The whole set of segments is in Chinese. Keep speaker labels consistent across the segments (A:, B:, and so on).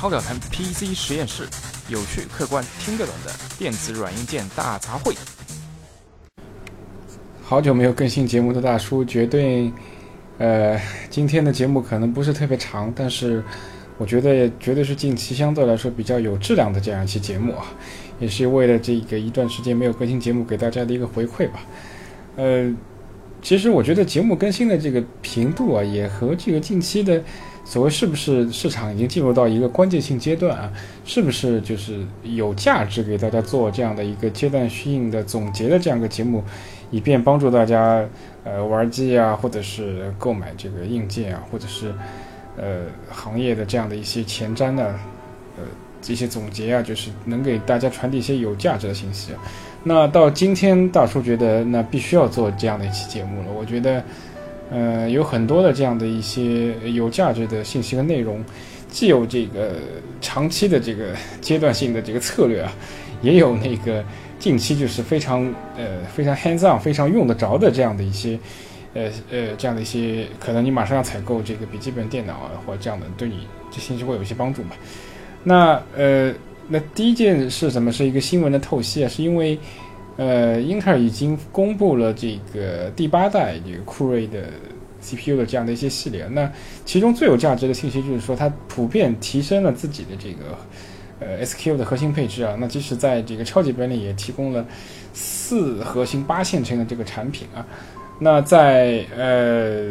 A: 超表谈 PC 实验室，有趣、客观、听得懂的电子软硬件大杂烩。
B: 好久没有更新节目的大叔，绝对，呃，今天的节目可能不是特别长，但是我觉得绝对是近期相对来说比较有质量的这样一期节目啊，也是为了这个一段时间没有更新节目给大家的一个回馈吧。呃，其实我觉得节目更新的这个频度啊，也和这个近期的。所谓是不是市场已经进入到一个关键性阶段啊？是不是就是有价值给大家做这样的一个阶段性的总结的这样一个节目，以便帮助大家呃玩机啊，或者是购买这个硬件啊，或者是呃行业的这样的一些前瞻的呃这些总结啊，就是能给大家传递一些有价值的信息。那到今天大叔觉得那必须要做这样的一期节目了，我觉得。呃，有很多的这样的一些有价值的信息和内容，既有这个长期的这个阶段性的这个策略啊，也有那个近期就是非常呃非常 hands on 非常用得着的这样的一些呃呃这样的一些可能你马上要采购这个笔记本电脑啊或者这样的对你这信息会有一些帮助嘛。那呃那第一件是什么？是一个新闻的透析啊，是因为。呃，英特尔已经公布了这个第八代这个酷睿的 CPU 的这样的一些系列。那其中最有价值的信息就是说，它普遍提升了自己的这个呃 SQ 的核心配置啊。那即使在这个超级本里也提供了四核心八线程的这个产品啊。那在呃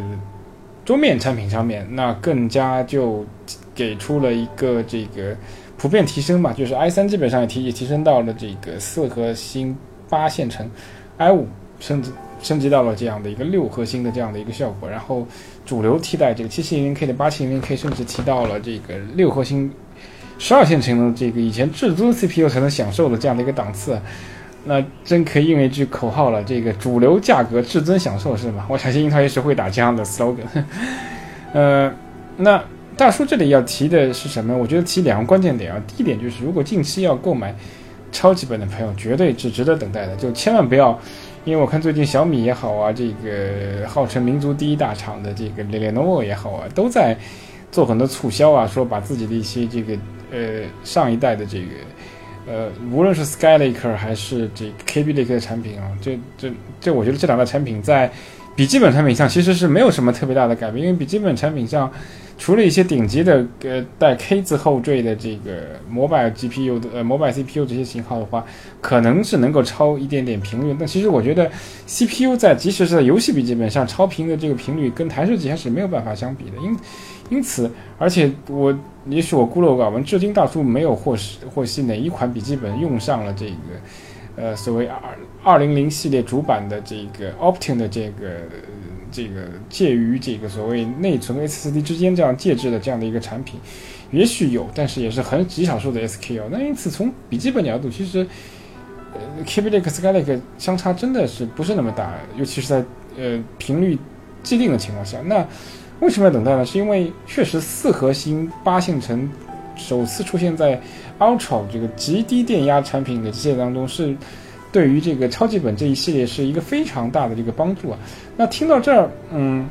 B: 桌面产品上面，那更加就给出了一个这个普遍提升吧，就是 i3 基本上也提也提升到了这个四核心。八线程，i 五升级升级到了这样的一个六核心的这样的一个效果，然后主流替代这个七七零零 K 的八七零零 K，甚至提到了这个六核心十二线程的这个以前至尊 CPU 才能享受的这样的一个档次，那真可以应一句口号了，这个主流价格至尊享受是吗？我相信英特尔也是会打这样的 slogan。呃，那大叔这里要提的是什么？我觉得提两个关键点啊，第一点就是如果近期要购买。超级本的朋友绝对是值得等待的，就千万不要，因为我看最近小米也好啊，这个号称民族第一大厂的这个 Lenovo 也好啊，都在做很多促销啊，说把自己的一些这个呃上一代的这个呃，无论是 Skylake 还是这 KB Lake 的产品啊，这这这，我觉得这两个产品在笔记本产品上其实是没有什么特别大的改变，因为笔记本产品上。除了一些顶级的呃带 K 字后缀的这个摩拜 GPU 的呃摩拜 CPU 这些型号的话，可能是能够超一点点频率。但其实我觉得 CPU 在即使是在游戏笔记本上超频的这个频率，跟台式机还是没有办法相比的。因因此，而且我也许我孤陋寡闻，至今大叔没有获悉获悉哪一款笔记本用上了这个呃所谓二二零零系列主板的这个 Optane 的这个。这个介于这个所谓内存 SSD 之间这样介质的这样的一个产品，也许有，但是也是很极少数的 SKU。那因此从笔记本角度，其实呃 k b l a k Skylake 相差真的是不是那么大，尤其是在呃频率既定的情况下。那为什么要等待呢？是因为确实四核心八线程首次出现在 Ultra 这个极低电压产品的机械当中是。对于这个超级本这一系列是一个非常大的这个帮助啊。那听到这儿，嗯，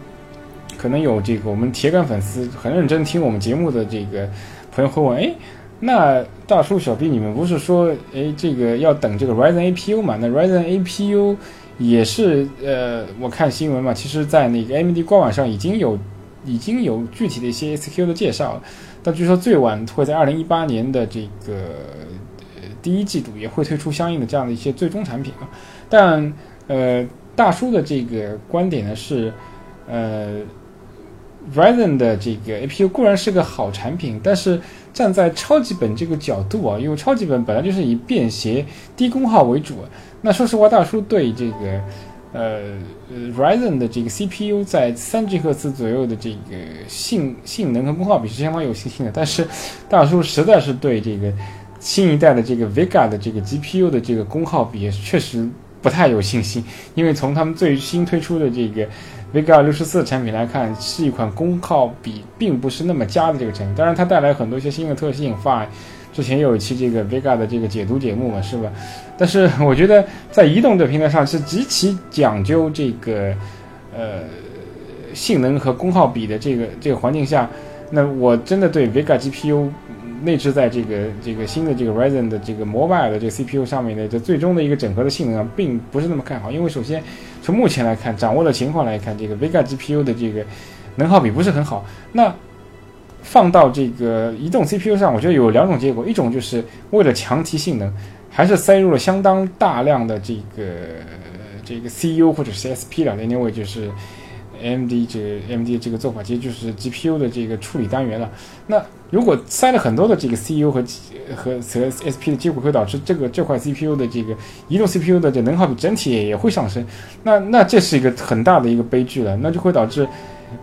B: 可能有这个我们铁杆粉丝很认真听我们节目的这个朋友会问：哎，那大叔小 B 你们不是说，哎，这个要等这个 Ryzen APU 嘛？那 Ryzen APU 也是呃，我看新闻嘛，其实在那个 AMD 官网上已经有已经有具体的一些 SQ 的介绍了，但据说最晚会在二零一八年的这个。第一季度也会推出相应的这样的一些最终产品啊，但呃，大叔的这个观点呢是，呃，Ryzen 的这个 APU 固然是个好产品，但是站在超级本这个角度啊，因为超级本本来就是以便携、低功耗为主，那说实话，大叔对这个呃 Ryzen 的这个 CPU 在三 G 赫兹左右的这个性性能和功耗比是相当有信心的，但是大叔实在是对这个。新一代的这个 Vega 的这个 GPU 的这个功耗比确实不太有信心，因为从他们最新推出的这个 Vega 六十四产品来看，是一款功耗比并不是那么佳的这个产品。当然，它带来很多一些新的特性，Fine，之前有一期这个 Vega 的这个解读节目嘛，是吧？但是我觉得在移动的平台上是极其讲究这个呃性能和功耗比的这个这个环境下，那我真的对 Vega GPU。内置在这个这个新的这个 Ryzen 的这个 Mobile 的这个 CPU 上面的这最终的一个整合的性能啊，并不是那么看好。因为首先从目前来看，掌握的情况来看，这个 Vega GPU 的这个能耗比不是很好。那放到这个移动 CPU 上，我觉得有两种结果，一种就是为了强提性能，还是塞入了相当大量的这个这个 CU 或者是 SP 了，因为就是。MD 这 MD 这个做法其实就是 GPU 的这个处理单元了。那如果塞了很多的这个 CU 和和和 SP 的结果，会导致这个这块 CPU 的这个移动 CPU 的这能耗比整体也会上升。那那这是一个很大的一个悲剧了。那就会导致，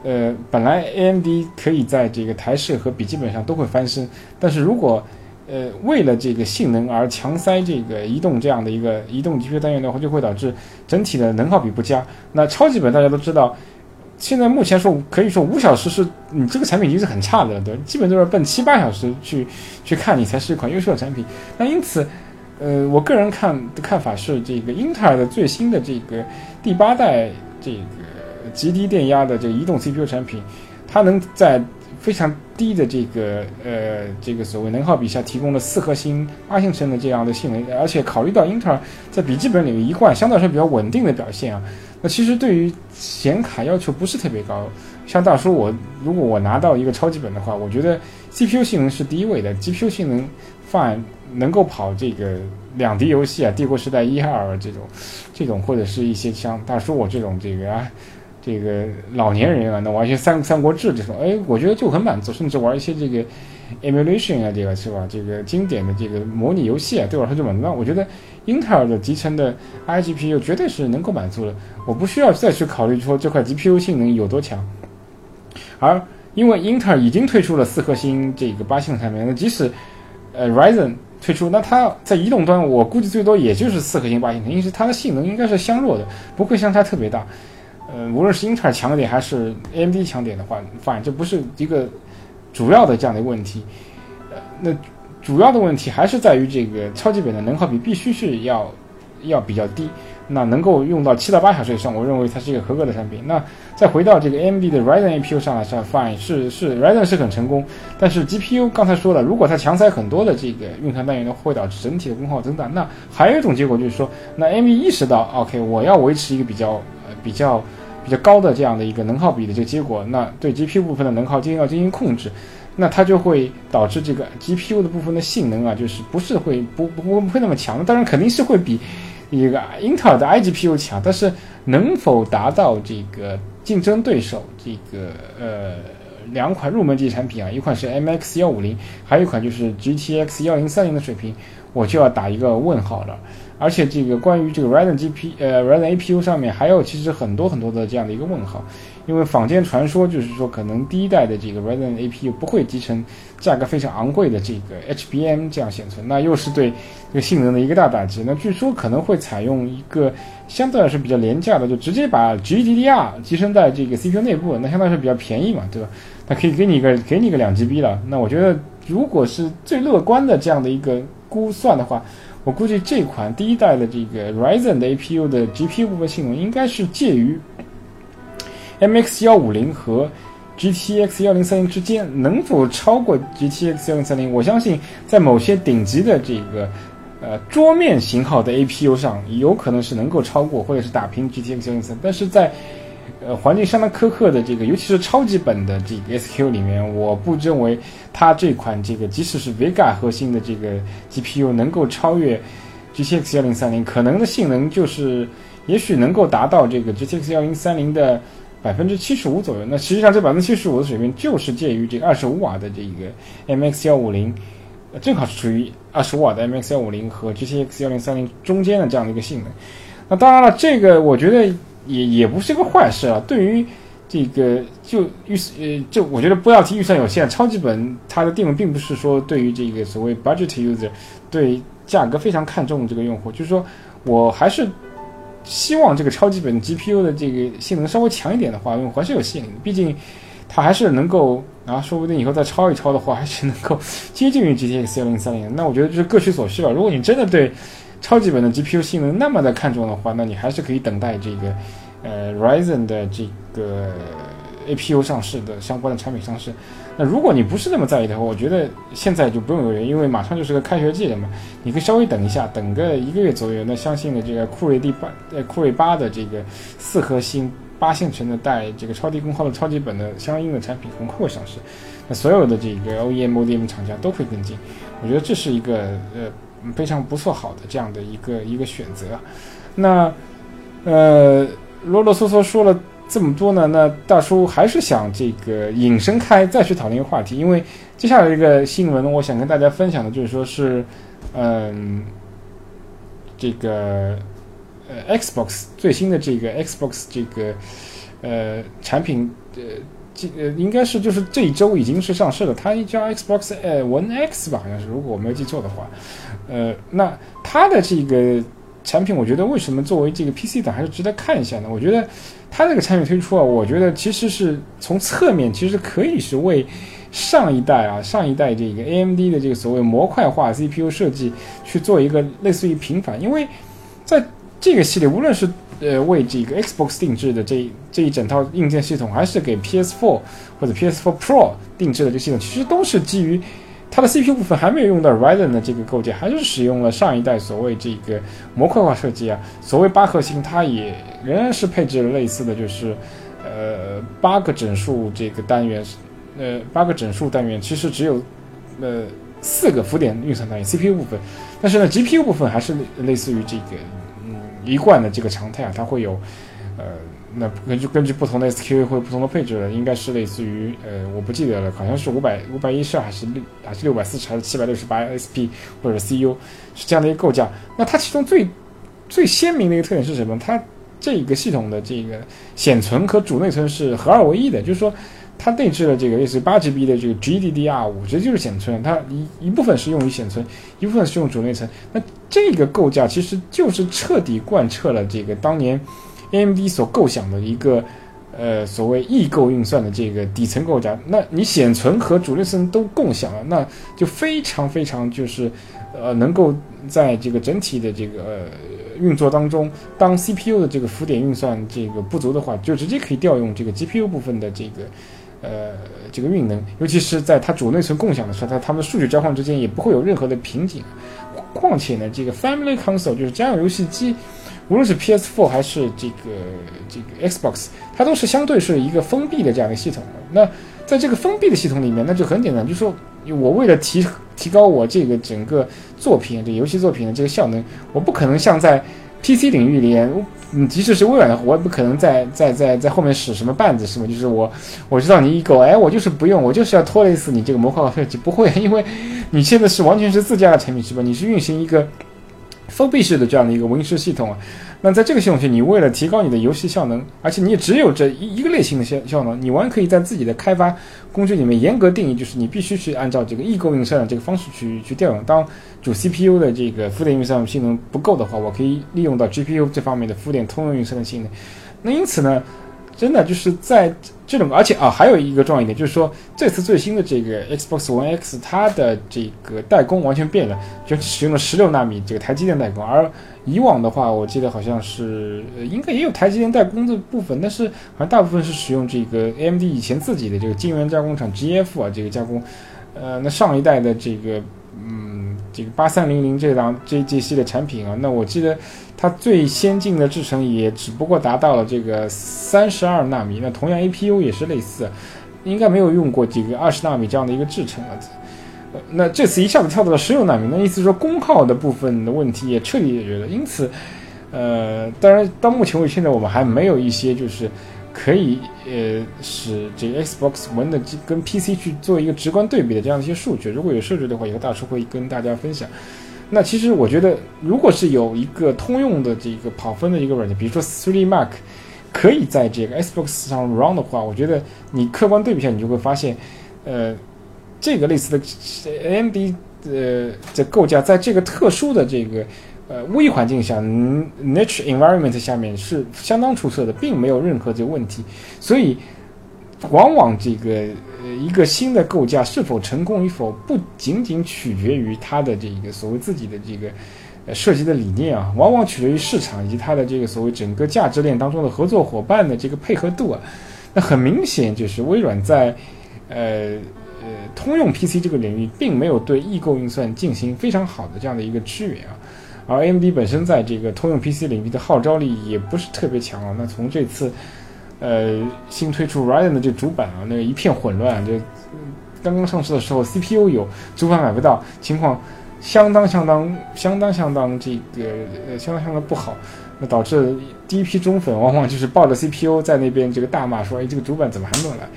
B: 呃，本来 AMD 可以在这个台式和笔记本上都会翻身，但是如果呃为了这个性能而强塞这个移动这样的一个移动 GPU 单元的话，就会导致整体的能耗比不佳。那超级本大家都知道。现在目前说可以说五小时是你这个产品已经是很差的了，对基本都是奔七八小时去去看你才是一款优秀的产品。那因此，呃，我个人看的看法是，这个英特尔的最新的这个第八代这个极低电压的这个移动 CPU 产品，它能在非常低的这个呃这个所谓能耗比下提供了四核心八线程的这样的性能，而且考虑到英特尔在笔记本领域一贯相对来说比较稳定的表现啊。那其实对于显卡要求不是特别高，像大叔我如果我拿到一个超级本的话，我觉得 CPU 性能是第一位的，GPU 性能 fine 能够跑这个两 D 游戏啊，帝国时代一二这种，这种或者是一些像大叔我这种这个啊，这个老年人啊，那玩一些三三国志这种，哎，我觉得就很满足，甚至玩一些这个。emulation 啊，这个是吧？这个经典的这个模拟游戏啊，对我来说就满足。我觉得英特尔的集成的 iGPU 绝对是能够满足的，我不需要再去考虑说这块 GPU 性能有多强。而因为英特尔已经推出了四核心这个八线产品，那即使呃 Ryzen 推出，那它在移动端我估计最多也就是四核心八线程，因为它的性能应该是相弱的，不会相差特别大。呃，无论是英特尔强点还是 AMD 强点的话，反正这不是一个。主要的这样的一个问题，呃，那主要的问题还是在于这个超级本的能耗比必须是要要比较低，那能够用到七到八小时以上，我认为它是一个合格的产品。那再回到这个 AMD 的 Ryzen APU 上来说，fine 是是 Ryzen 是很成功，但是 GPU 刚才说了，如果它强塞很多的这个运算单元，会导致整体的功耗增大。那还有一种结果就是说，那 AMD 意识到，OK，我要维持一个比较比较。比较高的这样的一个能耗比的这个结果，那对 GPU 部分的能耗进行要进行控制，那它就会导致这个 GPU 的部分的性能啊，就是不是会不不不会那么强，当然肯定是会比一个英特尔的 iGPU 强，但是能否达到这个竞争对手这个呃两款入门级产品啊，一款是 MX 幺五零，还有一款就是 GTX 幺零三零的水平，我就要打一个问号了。而且这个关于这个 Ryzen GP 呃 Ryzen APU 上面还有其实很多很多的这样的一个问号，因为坊间传说就是说可能第一代的这个 Ryzen APU 不会集成价格非常昂贵的这个 HBM 这样显存，那又是对这个性能的一个大打击。那据说可能会采用一个相对来说比较廉价的，就直接把 GDDR 集成在这个 CPU 内部，那相对来说比较便宜嘛，对吧？那可以给你一个给你一个两 GB 了。那我觉得如果是最乐观的这样的一个估算的话。我估计这款第一代的这个 Ryzen 的 APU 的 GPU 部分性能应该是介于 MX 幺五零和 GTX 幺零三零之间，能否超过 GTX 幺零三零？我相信在某些顶级的这个呃桌面型号的 APU 上，有可能是能够超过或者是打平 GTX 幺零三，但是在呃，环境相当苛刻的这个，尤其是超级本的这个 SQ 里面，我不认为它这款这个即使是 Vega 核心的这个 GPU 能够超越 GTX 幺零三零，可能的性能就是也许能够达到这个 GTX 幺零三零的百分之七十五左右。那实际上这百分之七十五的水平就是介于这个二十五瓦的这个 MX 幺五零，正好是处于二十五瓦的 MX 幺五零和 GTX 幺零三零中间的这样的一个性能。那当然了，这个我觉得。也也不是个坏事啊。对于这个就预呃，就我觉得不要提预算有限，超级本它的定位并不是说对于这个所谓 budget user 对价格非常看重这个用户，就是说我还是希望这个超级本 GPU 的这个性能稍微强一点的话，用户还是有吸引力。毕竟它还是能够啊，说不定以后再抄一抄的话，还是能够接近于 GTX 幺零三零。那我觉得就是各取所需吧。如果你真的对超级本的 GPU 性能那么的看重的话，那你还是可以等待这个，呃，Ryzen 的这个 APU 上市的相关的产品上市。那如果你不是那么在意的话，我觉得现在就不用犹豫，因为马上就是个开学季了嘛，你可以稍微等一下，等个一个月左右。那相信的这个酷睿第八呃酷睿八的这个四核心八线程的带这个超低功耗的超级本的相应的产品很快会上市，那所有的这个 OEM ODM 厂家都会跟进，我觉得这是一个呃非常不错好的这样的一个一个选择。那呃啰啰嗦嗦说了。这么多呢？那大叔还是想这个引申开，再去讨论一个话题。因为接下来这个新闻，我想跟大家分享的就是说是，嗯，这个呃，Xbox 最新的这个 Xbox 这个呃产品，呃，这呃应该是就是这一周已经是上市了。它叫 Xbox 呃 One X 吧，好像是，如果我没有记错的话。呃，那它的这个产品，我觉得为什么作为这个 PC 党还是值得看一下呢？我觉得。它这个产品推出啊，我觉得其实是从侧面其实可以是为上一代啊上一代这个 AMD 的这个所谓模块化 CPU 设计去做一个类似于平反，因为在这个系列，无论是呃为这个 Xbox 定制的这这一整套硬件系统，还是给 PS4 或者 PS4 Pro 定制的这系统，其实都是基于。它的 CPU 部分还没有用到 Ryzen 的这个构建，还是使用了上一代所谓这个模块化设计啊。所谓八核心，它也仍然是配置了类似的就是，呃，八个整数这个单元，呃，八个整数单元，其实只有呃四个浮点运算单元 CPU 部分，但是呢 GPU 部分还是类似于这个嗯一贯的这个常态啊，它会有呃。那根据根据不同的 SKU 或不同的配置，应该是类似于呃，我不记得了，好像是五百五百一十二还是六还是六百四十还是七百六十八 SP 或者 CU 是这样的一个构架。那它其中最最鲜明的一个特点是什么？它这个系统的这个显存和主内存是合二为一的，就是说它内置了这个类似于八 GB 的这个 GDDR 五，这就是显存，它一一部分是用于显存，一部分是用主内存。那这个构架其实就是彻底贯彻了这个当年。AMD 所构想的一个，呃，所谓异构运算的这个底层构架，那你显存和主内存都共享了，那就非常非常就是，呃，能够在这个整体的这个呃运作当中，当 CPU 的这个浮点运算这个不足的话，就直接可以调用这个 GPU 部分的这个，呃，这个运能，尤其是在它主内存共享的时候，它它们数据交换之间也不会有任何的瓶颈。况且呢，这个 Family Console 就是家用游戏机。无论是 PS4 还是这个这个 Xbox，它都是相对是一个封闭的这样的系统。那在这个封闭的系统里面，那就很简单，就是说我为了提提高我这个整个作品这游戏作品的这个效能，我不可能像在 PC 领域里面，嗯，即使是微软的，我也不可能在在在在后面使什么绊子，是吗？就是我我知道你一狗，哎，我就是不用，我就是要拖累死你这个模块化设计，不会，因为你现在是完全是自家的产品，是吧？你是运行一个。封闭式的这样的一个 Win 十系统啊，那在这个系统下，你为了提高你的游戏效能，而且你也只有这一一个类型的效效能，你完可以在自己的开发工具里面严格定义，就是你必须去按照这个异构运算的这个方式去去调用。当主 CPU 的这个浮点运算性能不够的话，我可以利用到 GPU 这方面的浮点通用运算的性能。那因此呢？真的就是在这种，而且啊，还有一个重要一点，就是说这次最新的这个 Xbox One X，它的这个代工完全变了，就使用了十六纳米这个台积电代工，而以往的话，我记得好像是应该也有台积电代工的部分，但是好像大部分是使用这个 AMD 以前自己的这个晶圆加工厂 GF 啊这个加工，呃，那上一代的这个嗯这个八三零零这档这这系列产品啊，那我记得。它最先进的制程也只不过达到了这个三十二纳米，那同样 APU 也是类似，应该没有用过这个二十纳米这样的一个制程了。那这次一下子跳到了十六纳米，那意思说功耗的部分的问题也彻底解决了。因此，呃，当然到目前为止，现在我们还没有一些就是可以呃使这个 Xbox One 的跟 PC 去做一个直观对比的这样的一些数据。如果有数据的话，以后大叔会跟大家分享。那其实我觉得，如果是有一个通用的这个跑分的一个软件，比如说 Three Mark，可以在这个 Xbox 上 run 的话，我觉得你客观对比下，你就会发现，呃，这个类似的 AMD 呃的构架，在这个特殊的这个呃微环境下，niche environment 下面是相当出色的，并没有任何这个问题，所以往往这个。呃，一个新的构架是否成功与否，不仅仅取决于它的这个所谓自己的这个呃设计的理念啊，往往取决于市场以及它的这个所谓整个价值链当中的合作伙伴的这个配合度啊。那很明显就是微软在呃呃通用 PC 这个领域并没有对异构运算进行非常好的这样的一个支援啊。而 AMD 本身在这个通用 PC 领域的号召力也不是特别强啊。那从这次，呃，新推出 Ryzen 的这主板啊，那个一片混乱，就刚刚上市的时候 CPU 有，主板买不到，情况相当相当相当相当这个呃相当相当不好。那导致第一批忠粉往往就是抱着 CPU 在那边这个大骂说：“哎，这个主板怎么还没有来？”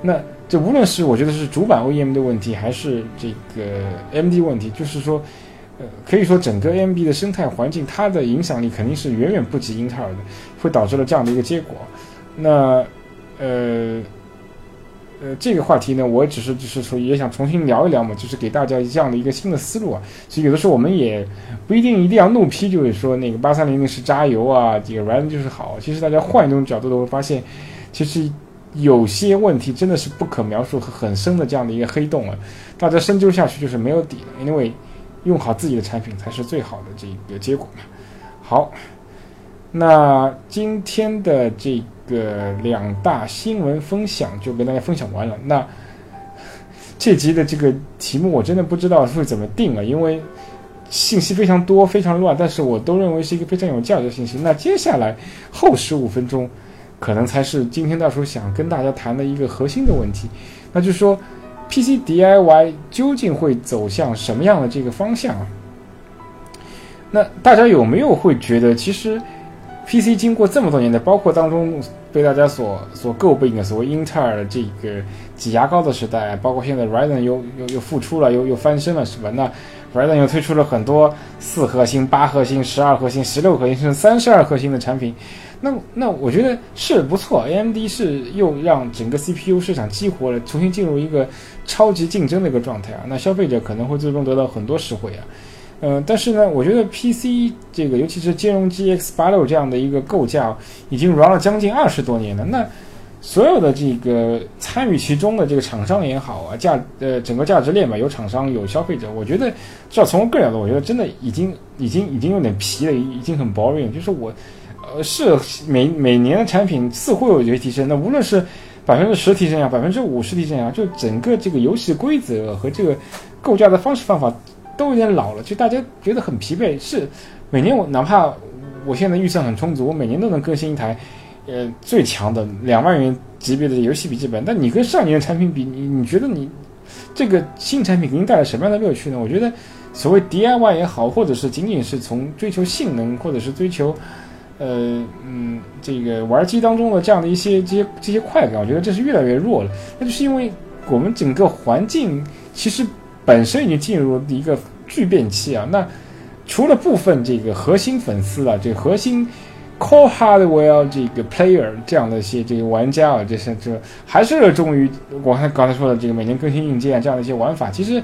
B: 那这无论是我觉得是主板 OEM 的问题，还是这个 AMD 问题，就是说。可以说整个 AMD 的生态环境，它的影响力肯定是远远不及英特尔的，会导致了这样的一个结果。那，呃，呃，这个话题呢，我只是就是说也想重新聊一聊嘛，就是给大家这样的一个新的思路啊。其实有的时候我们也不一定一定要怒批，就是说那个八三零零是渣油啊，这个 Ryzen 就是好。其实大家换一种角度都会发现，其实有些问题真的是不可描述和很深的这样的一个黑洞啊，大家深究下去就是没有底的，因为。用好自己的产品才是最好的这个结果嘛。好，那今天的这个两大新闻分享就跟大家分享完了。那这集的这个题目我真的不知道会怎么定啊，因为信息非常多，非常乱，但是我都认为是一个非常有价值的信息。那接下来后十五分钟，可能才是今天大叔想跟大家谈的一个核心的问题，那就是说。PC DIY 究竟会走向什么样的这个方向啊？那大家有没有会觉得，其实 PC 经过这么多年的，包括当中被大家所所诟病的所谓英特尔的这个挤牙膏的时代，包括现在 Ryzen 又又又复出了，又又翻身了，是吧？那 Ryzen 又推出了很多四核心、八核心、十二核心、十六核心，甚至三十二核心的产品。那那我觉得是不错，AMD 是又让整个 CPU 市场激活了，重新进入一个超级竞争的一个状态啊。那消费者可能会最终得到很多实惠啊。嗯，但是呢，我觉得 PC 这个尤其是兼容 GX 八六这样的一个构架，已经 run 了将近二十多年了。那所有的这个参与其中的这个厂商也好啊，价呃整个价值链吧，有厂商有消费者，我觉得至少从我个人角度，我觉得真的已经已经已经有点疲了，已经很 boring，就是我。呃，是每每年的产品似乎有一些提升，那无论是百分之十提升呀，百分之五十提升呀，就整个这个游戏规则和这个构架的方式方法都有点老了，就大家觉得很疲惫。是每年我哪怕我现在预算很充足，我每年都能更新一台呃最强的两万元级别的游戏笔记本，但你跟上年的产品比，你你觉得你这个新产品给你带来什么样的乐趣呢？我觉得所谓 DIY 也好，或者是仅仅是从追求性能，或者是追求。呃嗯，这个玩机当中的这样的一些这些这些快感，我觉得这是越来越弱了。那就是因为我们整个环境其实本身已经进入了一个巨变期啊。那除了部分这个核心粉丝啊，这核心 core hardware 这个 player 这样的一些这个玩家啊，这些这还是热衷于我刚才刚才说的这个每年更新硬件这样的一些玩法，其实。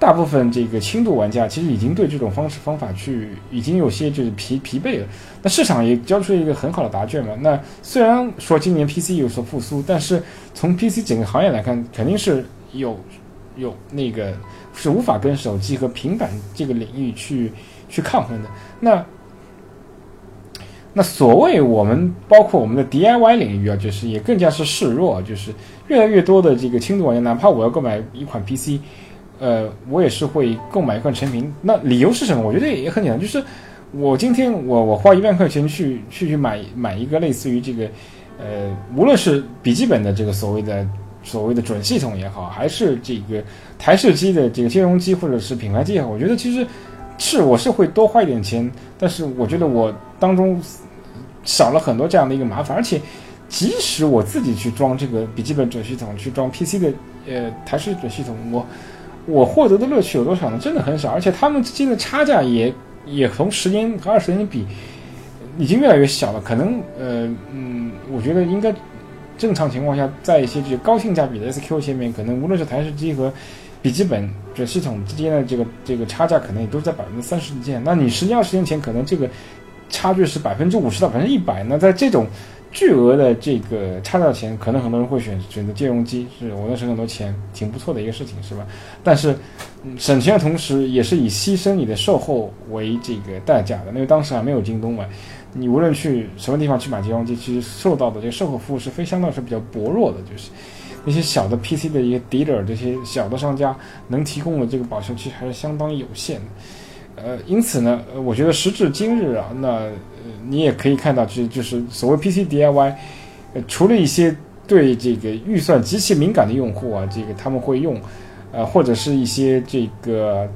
B: 大部分这个轻度玩家其实已经对这种方式方法去已经有些就是疲疲惫了。那市场也交出一个很好的答卷嘛。那虽然说今年 PC 有所复苏，但是从 PC 整个行业来看，肯定是有有那个是无法跟手机和平板这个领域去去抗衡的。那那所谓我们包括我们的 DIY 领域啊，就是也更加是示弱，就是越来越多的这个轻度玩家，哪怕我要购买一款 PC。呃，我也是会购买一款成品。那理由是什么？我觉得也很简单，就是我今天我我花一万块钱去去去买买一个类似于这个，呃，无论是笔记本的这个所谓的所谓的准系统也好，还是这个台式机的这个兼容机或者是品牌机也好，我觉得其实是我是会多花一点钱，但是我觉得我当中少了很多这样的一个麻烦，而且即使我自己去装这个笔记本准系统，去装 PC 的呃台式准系统，我。我获得的乐趣有多少呢？真的很少，而且他们之间的差价也也从十年和二十年比，已经越来越小了。可能呃嗯，我觉得应该正常情况下，在一些这个高性价比的 SQ 前面，可能无论是台式机和笔记本这系统之间的这个这个差价，可能也都在百分之三十之间。那你十年二十年前，可能这个差距是百分之五十到百分之一百。那在这种巨额的这个差价钱，可能很多人会选选择兼容机，是我能省很多钱，挺不错的一个事情，是吧？但是省钱的同时，也是以牺牲你的售后为这个代价的。因为当时还没有京东嘛，你无论去什么地方去买兼容机，其实受到的这个售后服务是非相当是比较薄弱的，就是。那些小的 PC 的一些 dealer 这些小的商家能提供的这个保修期还是相当有限的。呃，因此呢，我觉得时至今日啊，那呃你也可以看到，就就是所谓 PC DIY，呃，除了一些对这个预算极其敏感的用户啊，这个他们会用，呃，或者是一些这个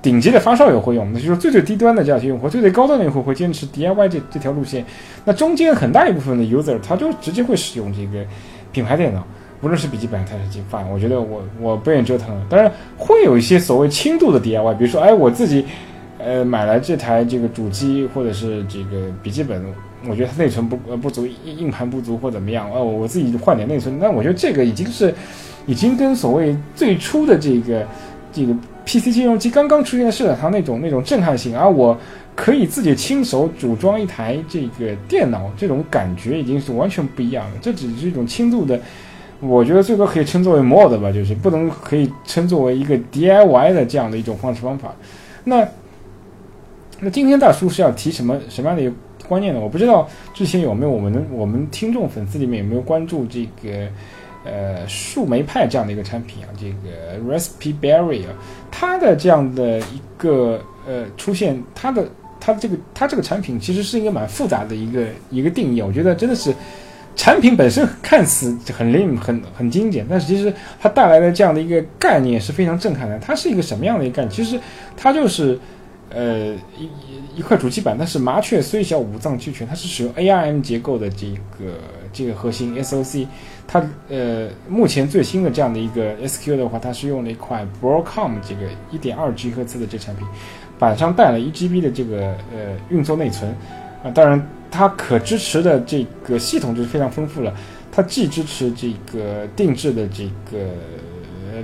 B: 顶级的发烧友会用，那就是最最低端的这样些用户，最最高端的用户会坚持 DIY 这这条路线。那中间很大一部分的 user，他就直接会使用这个品牌电脑。无论是笔记本还是机板，我觉得我我不愿意折腾。当然会有一些所谓轻度的 DIY，比如说，哎，我自己。呃，买来这台这个主机或者是这个笔记本，我觉得它内存不呃不足，硬硬盘不足或怎么样，哦，我自己换点内存，那我觉得这个已经是，已经跟所谓最初的这个这个 PC 金融机刚刚出现的市场上那种那种震撼性，而我可以自己亲手组装一台这个电脑，这种感觉已经是完全不一样了。这只是一种轻度的，我觉得最多可以称作为 mod 吧，就是不能可以称作为一个 DIY 的这样的一种方式方法。那。那今天大叔是要提什么什么样的一个观念呢？我不知道之前有没有我们我们听众粉丝里面有没有关注这个呃树莓派这样的一个产品啊？这个 Raspberry 啊，它的这样的一个呃出现，它的它的这个它这个产品其实是一个蛮复杂的一个一个定义。我觉得真的是产品本身看似很 lame 很很精简，但是其实它带来的这样的一个概念是非常震撼的。它是一个什么样的一个概念？其实它就是。呃，一一块主机板，但是麻雀虽小五脏俱全，它是使用 ARM 结构的这个这个核心 SOC，它呃目前最新的这样的一个 SQ 的话，它是用了一块 Broadcom 这个一点二 G 赫兹的这产品，板上带了一 GB 的这个呃运作内存，啊，当然它可支持的这个系统就是非常丰富了，它既支持这个定制的这个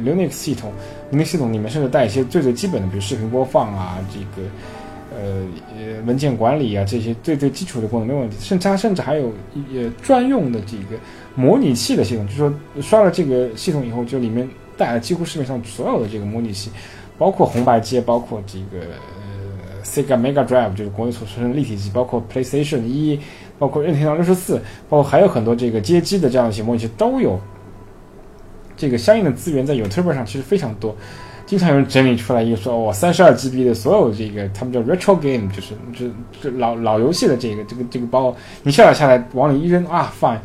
B: Linux 系统。那个系统里面甚至带一些最最基本的，比如视频播放啊，这个呃呃文件管理啊这些最最基础的功能没问题。甚至它甚至还有呃专用的这个模拟器的系统，就是说刷了这个系统以后，就里面带了几乎市面上所有的这个模拟器，包括红白机，包括这个呃 Sega Mega Drive 就是国内所出的立体机，包括 PlayStation 一，包括任天堂六十四，包括还有很多这个街机的这样一些模拟器都有。这个相应的资源在 YouTube 上其实非常多，经常有人整理出来一个说，我，三十二 GB 的所有这个他们叫 Retro Game，就是这这老老游戏的这个这个这个包，你下载下来往里一扔啊，fine，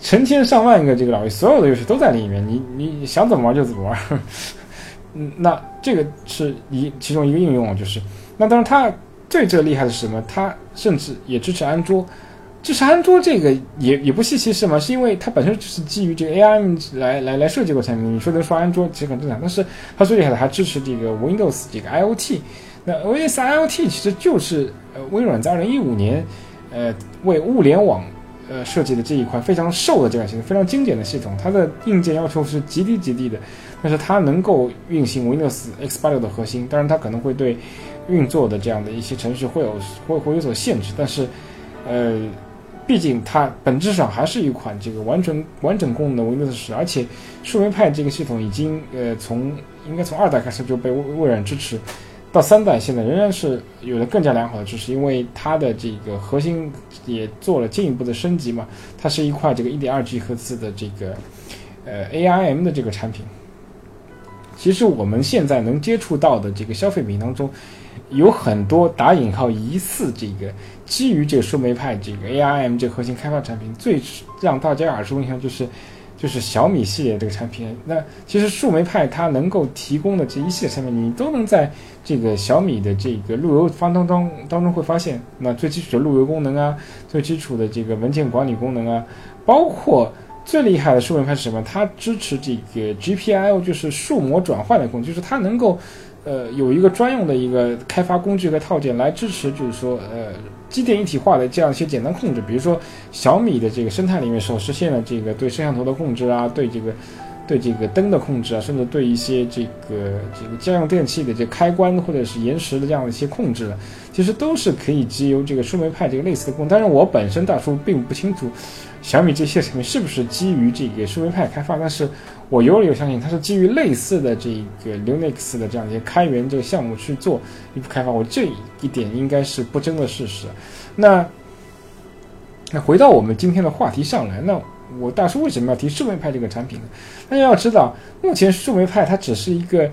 B: 成千上万个这个老游戏，所有的游戏都在里面，你你想怎么玩就怎么玩。嗯，那这个是一其中一个应用，就是那当然它最最厉害的是什么？它甚至也支持安卓。就是安卓这个也也不稀奇是吗？是因为它本身就是基于这个 ARM 来来来设计过产品。你说能说安卓其实很正常，但是它最厉害的还支持这个 Windows 这个 IoT。那 OS IoT 其实就是呃微软在二零一五年呃为物联网呃设计的这一块非常瘦的这款系统，非常精简的系统。它的硬件要求是极低极低的，但是它能够运行 Windows x 八六的核心。当然它可能会对运作的这样的一些程序会有会会有所限制，但是呃。毕竟它本质上还是一款这个完整完整功能的 Windows 十，而且树莓派这个系统已经呃从应该从二代开始就被微软支持，到三代现在仍然是有了更加良好的支持，因为它的这个核心也做了进一步的升级嘛，它是一块这个 1.2G 赫兹的这个呃 ARM 的这个产品。其实我们现在能接触到的这个消费品当中。有很多打引号疑似这个基于这个树莓派这个 ARM 这个核心开发产品，最让大家耳熟能详就是就是小米系列这个产品。那其实树莓派它能够提供的这一系列产品，你都能在这个小米的这个路由方当中当中会发现。那最基础的路由功能啊，最基础的这个文件管理功能啊，包括最厉害的树莓派是什么？它支持这个 GPIO，就是数模转换的功能，就是它能够。呃，有一个专用的一个开发工具和套件来支持，就是说，呃，机电一体化的这样一些简单控制，比如说小米的这个生态里面所实现的这个对摄像头的控制啊，对这个对这个灯的控制啊，甚至对一些这个这个家用电器的这开关或者是延时的这样的一些控制，其实都是可以基于这个树莓派这个类似的功能。当然，我本身大叔并不清楚小米这些产品是不是基于这个树莓派开发，但是。我有理由相信，它是基于类似的这个 Linux 的这样一些开源这个项目去做一步开发，我这一点应该是不争的事实。那那回到我们今天的话题上来，那我大叔为什么要提树莓派这个产品呢？大家要知道，目前树莓派它只是一个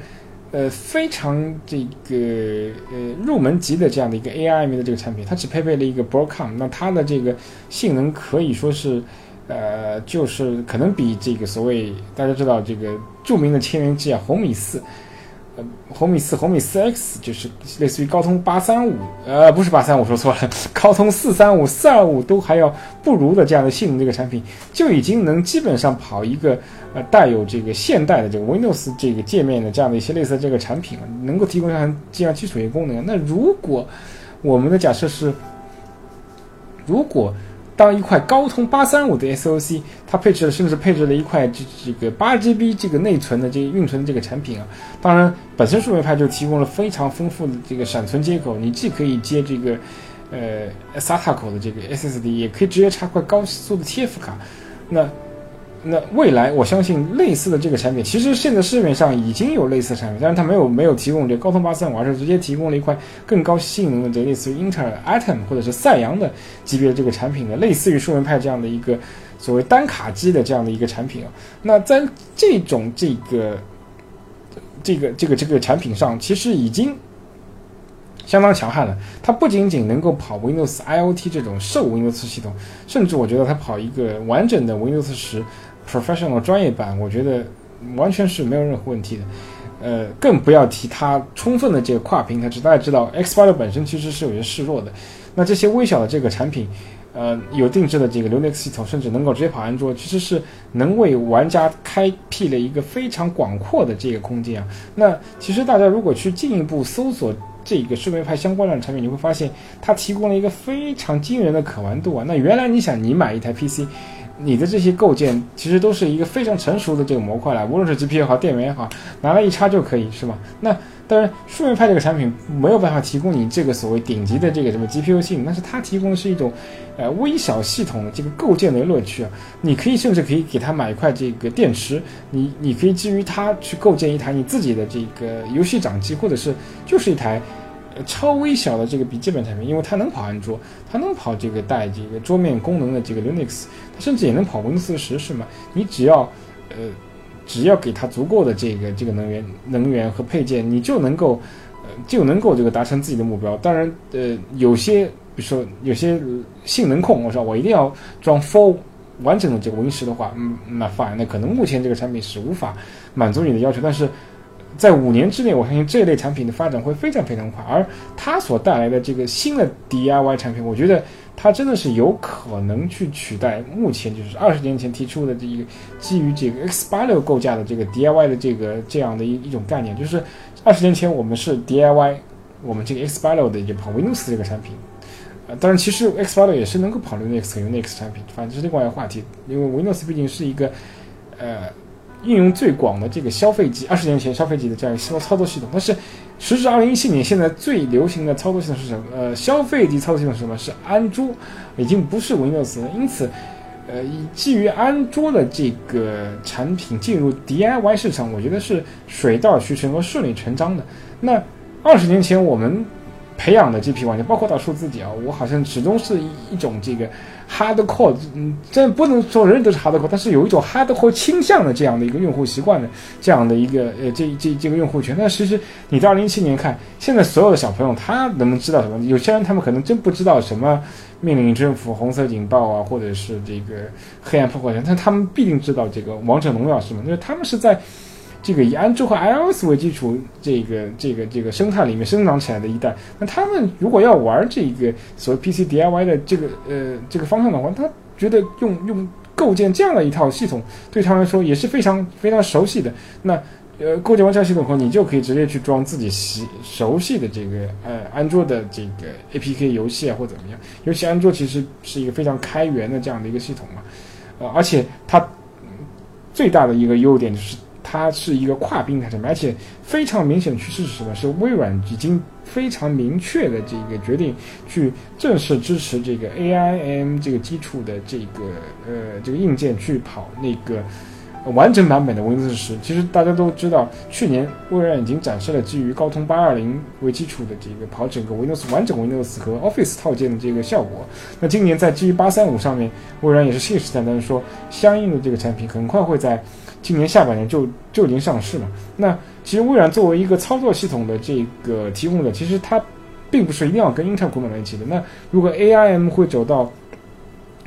B: 呃非常这个呃入门级的这样的一个 AI 的这个产品，它只配备了一个 Broadcom，那它的这个性能可以说是呃就是可能比这个所谓大家知道这个著名的千元机啊红米四。呃，红米四、红米四 X 就是类似于高通八三五，呃，不是八三五，说错了，高通四三五、四二五都还要不如的这样的性能，这个产品就已经能基本上跑一个呃带有这个现代的这个 Windows 这个界面的这样的一些类似这个产品了，能够提供上这样基础一些功能。那如果我们的假设是，如果当一块高通八三五的 SOC，它配置了甚至配置了一块这这个八 GB 这个内存的这个运存的这个产品啊，当然本身树莓派就提供了非常丰富的这个闪存接口，你既可以接这个呃 SATA 口的这个 SSD，也可以直接插块高速的 TF 卡，那。那未来我相信类似的这个产品，其实现在市面上已经有类似的产品，但是它没有没有提供这高通八三五，而是直接提供了一块更高性能的这类似于英特尔 Atom 或者是赛扬的级别的这个产品的，类似于树莓派这样的一个所谓单卡机的这样的一个产品啊。那在这种这个这个这个这个产品上，其实已经相当强悍了。它不仅仅能够跑 Windows IoT 这种兽 Windows 系统，甚至我觉得它跑一个完整的 Windows 十。Professional 专业版，我觉得完全是没有任何问题的，呃，更不要提它充分的这个跨平台。大家知道，X86 本身其实是有些示弱的，那这些微小的这个产品，呃，有定制的这个 Linux 系统，甚至能够直接跑安卓，其实是能为玩家开辟了一个非常广阔的这个空间啊。那其实大家如果去进一步搜索这个树莓派相关的产品，你会发现它提供了一个非常惊人的可玩度啊。那原来你想你买一台 PC。你的这些构件其实都是一个非常成熟的这个模块了，无论是 GPU 也好，电源也好，拿来一插就可以，是吧？那当然，树莓派这个产品没有办法提供你这个所谓顶级的这个什么 GPU 性能，但是它提供的是一种，呃，微小系统的这个构建的乐趣啊。你可以甚至可以给它买一块这个电池，你你可以基于它去构建一台你自己的这个游戏掌机，或者是就是一台。超微小的这个笔记本产品，因为它能跑安卓，它能跑这个带这个桌面功能的这个 Linux，它甚至也能跑 Windows 十，是吗？你只要，呃，只要给它足够的这个这个能源能源和配件，你就能够，呃，就能够这个达成自己的目标。当然，呃，有些比如说有些性能控，我说我一定要装 Full 完整的这个 Win 十的话，嗯，那 fine，那可能目前这个产品是无法满足你的要求，但是。在五年之内，我相信这类产品的发展会非常非常快，而它所带来的这个新的 DIY 产品，我觉得它真的是有可能去取代目前就是二十年前提出的这一个基于这个 X86 构架的这个 DIY 的这个这样的一一种概念。就是二十年前我们是 DIY 我们这个 X86 的一个跑 Windows 这个产品，呃，当然其实 X86 也是能够跑 Linux 和 Unix 产品，反正是另外一个话题，因为 Windows 毕竟是一个呃。应用最广的这个消费级，二十年前消费级的这样一个操作系统，但是时至二零一七年，现在最流行的操作系统是什么？呃，消费级操作系统是什么？是安卓，已经不是 Windows 了。因此，呃，基于安卓的这个产品进入 DIY 市场，我觉得是水到渠成和顺理成章的。那二十年前我们培养的这批玩家，包括大叔自己啊，我好像始终是一一种这个。Hardcore，嗯，这不能说人人都是 Hardcore，但是有一种 Hardcore 倾向的这样的一个用户习惯的这样的一个呃这这这个用户群。但其实你在二零一七年看，现在所有的小朋友他能不能知道什么？有些人他们可能真不知道什么命令政府、红色警报啊，或者是这个黑暗破坏神，但他们必定知道这个王者荣耀是吗？因为他们是在。这个以安卓和 iOS 为基础，这个这个这个生态里面生长起来的一代，那他们如果要玩这个所谓 PC DIY 的这个呃这个方向的话，他觉得用用构建这样的一套系统，对他来说也是非常非常熟悉的。那呃构建完这套系统后，你就可以直接去装自己习熟悉的这个呃安卓的这个 APK 游戏啊或怎么样。尤其安卓其实是一个非常开源的这样的一个系统嘛，呃而且它最大的一个优点就是。它是一个跨平台产品，而且非常明显的趋势是什么？是微软已经非常明确的这个决定去正式支持这个 AIM 这个基础的这个呃这个硬件去跑那个完整版本的 Windows 十。其实大家都知道，去年微软已经展示了基于高通820为基础的这个跑整个 Windows 完整 Windows 和 Office 套件的这个效果。那今年在基于835上面，微软也是信誓旦旦说，相应的这个产品很快会在今年下半年就就已经上市了。那其实微软作为一个操作系统的这个提供者，其实它并不是一定要跟英特尔捆绑在一起的。那如果 ARM 会走到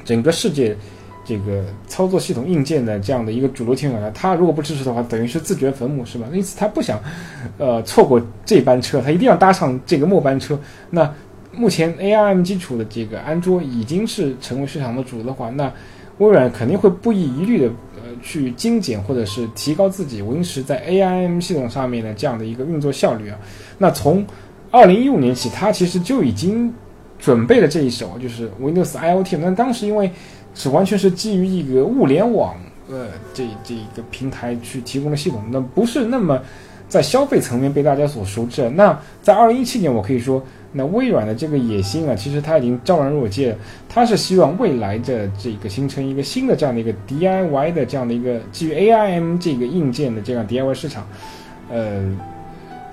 B: 整个世界这个操作系统硬件的这样的一个主流提供者，它如果不支持的话，等于是自掘坟墓，是吧？因此他不想呃错过这班车，他一定要搭上这个末班车。那目前 ARM 基础的这个安卓已经是成为市场的主流的话，那微软肯定会不遗余力的去精简或者是提高自己 Win 十在 ARM 系统上面的这样的一个运作效率啊。那从二零一五年起，它其实就已经准备了这一手，就是 Windows IoT。那当时因为是完全是基于一个物联网呃这这一个平台去提供的系统，那不是那么在消费层面被大家所熟知。那在二零一七年，我可以说，那微软的这个野心啊，其实它已经昭然若揭了。它是希望未来的这个形成一个新的这样的一个 DIY 的这样的一个基于 ARM 这个硬件的这样 DIY 市场，呃。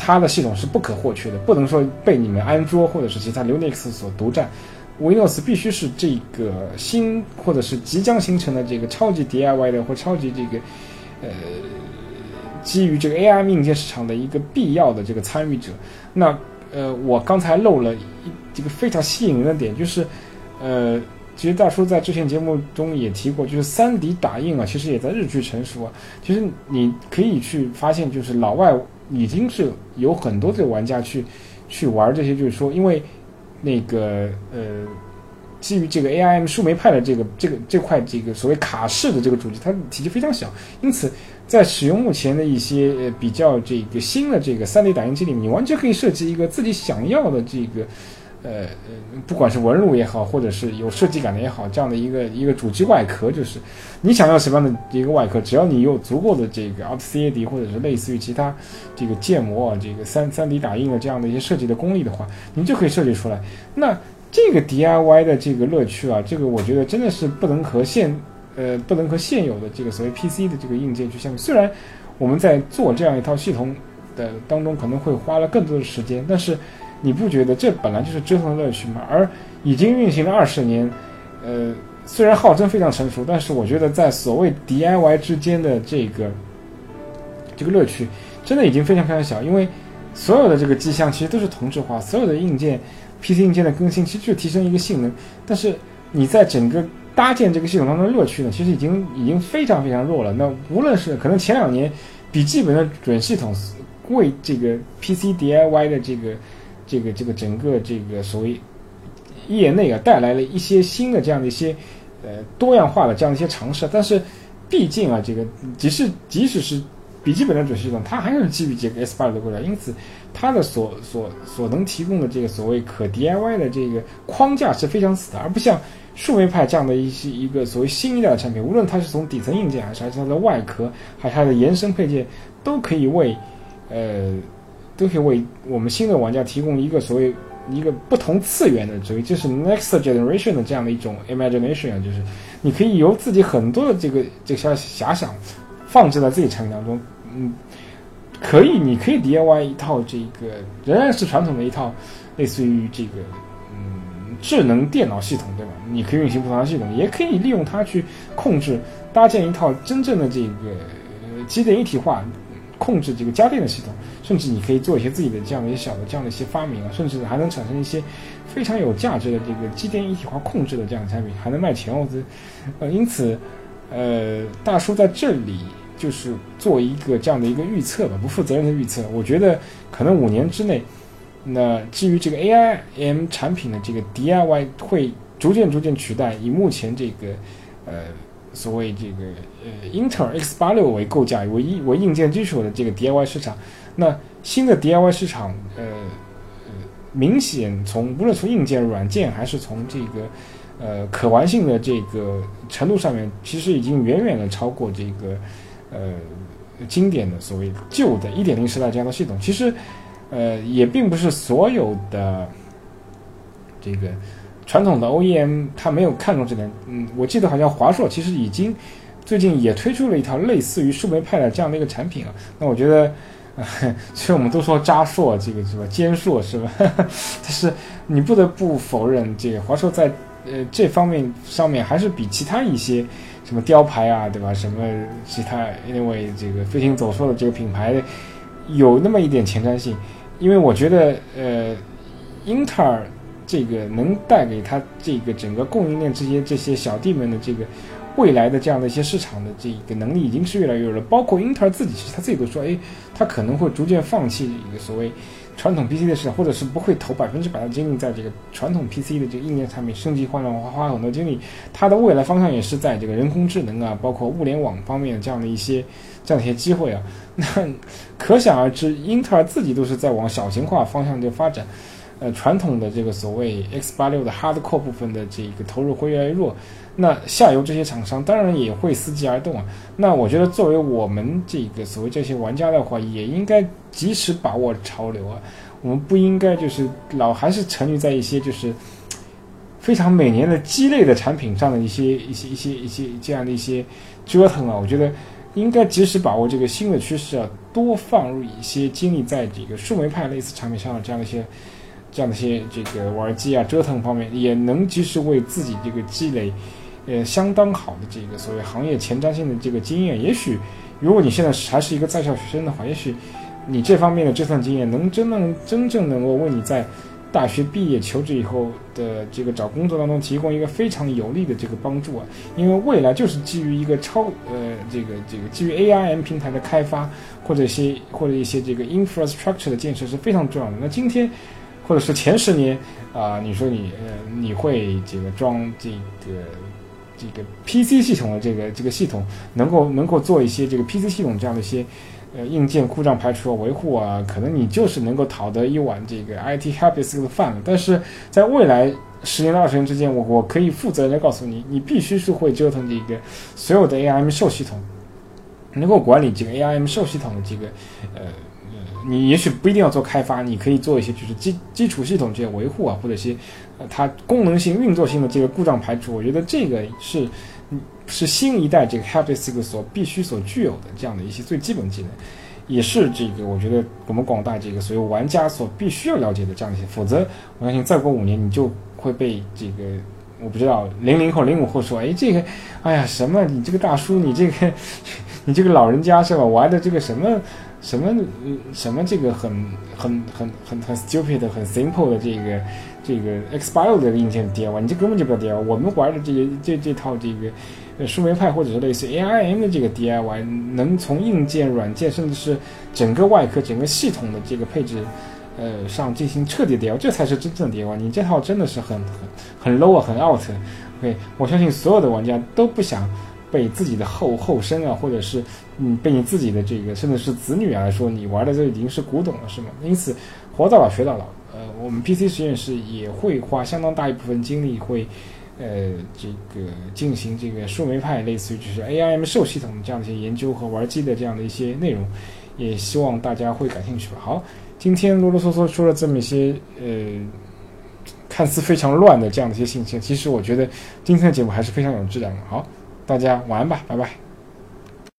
B: 它的系统是不可或缺的，不能说被你们安卓或者是其他 Linux 所独占。Windows 必须是这个新或者是即将形成的这个超级 DIY 的或超级这个呃基于这个 ARM 硬件市场的一个必要的这个参与者。那呃，我刚才漏了一这个非常吸引人的点，就是呃，其实大叔在之前节目中也提过，就是三 D 打印啊，其实也在日趋成熟啊。其实你可以去发现，就是老外。已经是有很多的玩家去去玩这些，就是说，因为那个呃，基于这个 ARM 树莓派的这个这个这块这个所谓卡式的这个主机，它体积非常小，因此在使用目前的一些呃比较这个新的这个 3D 打印机里面，你完全可以设计一个自己想要的这个。呃呃，不管是纹路也好，或者是有设计感的也好，这样的一个一个主机外壳，就是你想要什么样的一个外壳，只要你有足够的这个 OutCAD 或者是类似于其他这个建模啊，这个三三 D 打印的这样的一些设计的功力的话，你就可以设计出来。那这个 DIY 的这个乐趣啊，这个我觉得真的是不能和现呃不能和现有的这个所谓 PC 的这个硬件去相比。虽然我们在做这样一套系统的当中可能会花了更多的时间，但是。你不觉得这本来就是折腾的乐趣吗？而已经运行了二十年，呃，虽然号称非常成熟，但是我觉得在所谓 DIY 之间的这个这个乐趣，真的已经非常非常小。因为所有的这个机箱其实都是同质化，所有的硬件 PC 硬件的更新其实就提升一个性能，但是你在整个搭建这个系统当中的乐趣呢，其实已经已经非常非常弱了。那无论是可能前两年笔记本的准系统为这个 PC DIY 的这个。这个这个整个这个所谓业内啊，带来了一些新的这样的一些呃多样化的这样一些尝试，但是毕竟啊，这个即使即使是笔记本的主系统，它还是基于这个 S 八的过来，因此它的所所所能提供的这个所谓可 DIY 的这个框架是非常死的，而不像数位派这样的一些一个所谓新一代的产品，无论它是从底层硬件还是还是它的外壳，还是它的延伸配件，都可以为呃。都可以为我们新的玩家提供一个所谓一个不同次元的，所以就是 next generation 的这样的一种 imagination，就是你可以由自己很多的这个这个遐遐想放置在自己产品当中，嗯，可以，你可以 DIY 一套这个仍然是传统的一套类似于这个嗯智能电脑系统，对吧？你可以运行不同的系统，也可以利用它去控制搭建一套真正的这个机电一体化控制这个家电的系统。甚至你可以做一些自己的这样的一些小的这样的一些发明啊，甚至还能产生一些非常有价值的这个机电一体化控制的这样的产品，还能卖钱哦。这，呃，因此，呃，大叔在这里就是做一个这样的一个预测吧，不负责任的预测。我觉得可能五年之内，那基于这个 AIM 产品的这个 DIY 会逐渐逐渐取代以目前这个呃所谓这个呃英特尔 X 八六为构架为硬为硬件基础的这个 DIY 市场。那新的 DIY 市场，呃呃，明显从无论从硬件、软件，还是从这个呃可玩性的这个程度上面，其实已经远远的超过这个呃经典的所谓旧的一点零时代这样的系统。其实，呃，也并不是所有的这个传统的 OEM 它没有看中这点。嗯，我记得好像华硕其实已经最近也推出了一套类似于树莓派的这样的一个产品啊。那我觉得，啊，其实我们都说渣硕这个是吧，坚硕是吧？但是你不得不否认，这个华硕在呃这方面上面还是比其他一些什么雕牌啊，对吧？什么其他因为这个飞行走兽的这个品牌有那么一点前瞻性。因为我觉得，呃，英特尔这个能带给他这个整个供应链这些这些小弟们的这个未来的这样的一些市场的这个能力，已经是越来越弱。包括英特尔自己，其实他自己都说，哎，他可能会逐渐放弃一个所谓传统 PC 的市场，或者是不会投百分之百的精力在这个传统 PC 的这个硬件产品升级换代，花花很多精力。它的未来方向也是在这个人工智能啊，包括物联网方面这样的一些。这样的一些机会啊，那可想而知，英特尔自己都是在往小型化方向就发展，呃，传统的这个所谓 X 八六的 hardcore 部分的这个投入会越来越弱，那下游这些厂商当然也会伺机而动啊。那我觉得作为我们这个所谓这些玩家的话，也应该及时把握潮流啊，我们不应该就是老还是沉溺在一些就是非常每年的鸡肋的产品上的一些一些一些一些这样的一些折腾啊，我觉得。应该及时把握这个新的趋势啊，多放入一些精力在这个树莓派类似产品上的这样的一些、这样的一些这个玩机啊折腾方面，也能及时为自己这个积累，呃，相当好的这个所谓行业前瞻性的这个经验。也许，如果你现在还是一个在校学生的话，也许你这方面的这份经验能真正真正能够为你在。大学毕业求职以后的这个找工作当中提供一个非常有利的这个帮助啊，因为未来就是基于一个超呃这个这个基于 A I M 平台的开发或者一些或者一些这个 infrastructure 的建设是非常重要的。那今天或者是前十年啊，你说你呃你会这个装这个这个 P C 系统的这个这个系统能够能够做一些这个 P C 系统这样的一些。呃，硬件故障排除维护啊，可能你就是能够讨得一碗这个 IT happy 这个饭了。但是在未来十年到二十年之间，我我可以负责任的告诉你，你必须是会折腾这个所有的 ARM 受系统，能够管理这个 ARM 受系统的这个呃，你也许不一定要做开发，你可以做一些就是基基础系统这些维护啊，或者一些呃它功能性运作性的这个故障排除。我觉得这个是。是新一代这个 Haptic 所必须所具有的这样的一些最基本技能，也是这个我觉得我们广大这个所有玩家所必须要了解的这样一些。否则，我相信再过五年，你就会被这个我不知道零零后、零五后说：“哎，这个，哎呀，什么？你这个大叔，你这个，你这个老人家是吧？玩的这个什么什么什么这个很很很很很 stupid、很 simple 的这个这个 X 八六的硬件 DIY，你这根本就不 DIY。我们玩的这个这这套这个。”呃，树莓派或者是类似 ARM 的这个 DIY，能从硬件、软件，甚至是整个外壳、整个系统的这个配置，呃，上进行彻底 DIY，这才是真正的 DIY。你这套真的是很很很 low 啊，很 out。OK，我相信所有的玩家都不想被自己的后后生啊，或者是嗯，被你自己的这个，甚至是子女啊，说你玩的这已经是古董了，是吗？因此，活到老学到老。呃，我们 PC 实验室也会花相当大一部分精力会。呃，这个进行这个树莓派，类似于就是 ARM 受系统这样的一些研究和玩机的这样的一些内容，也希望大家会感兴趣吧。好，今天啰啰嗦嗦说了这么一些呃，看似非常乱的这样的一些信息，其实我觉得今天的节目还是非常有质量的。好，大家晚安吧，拜拜。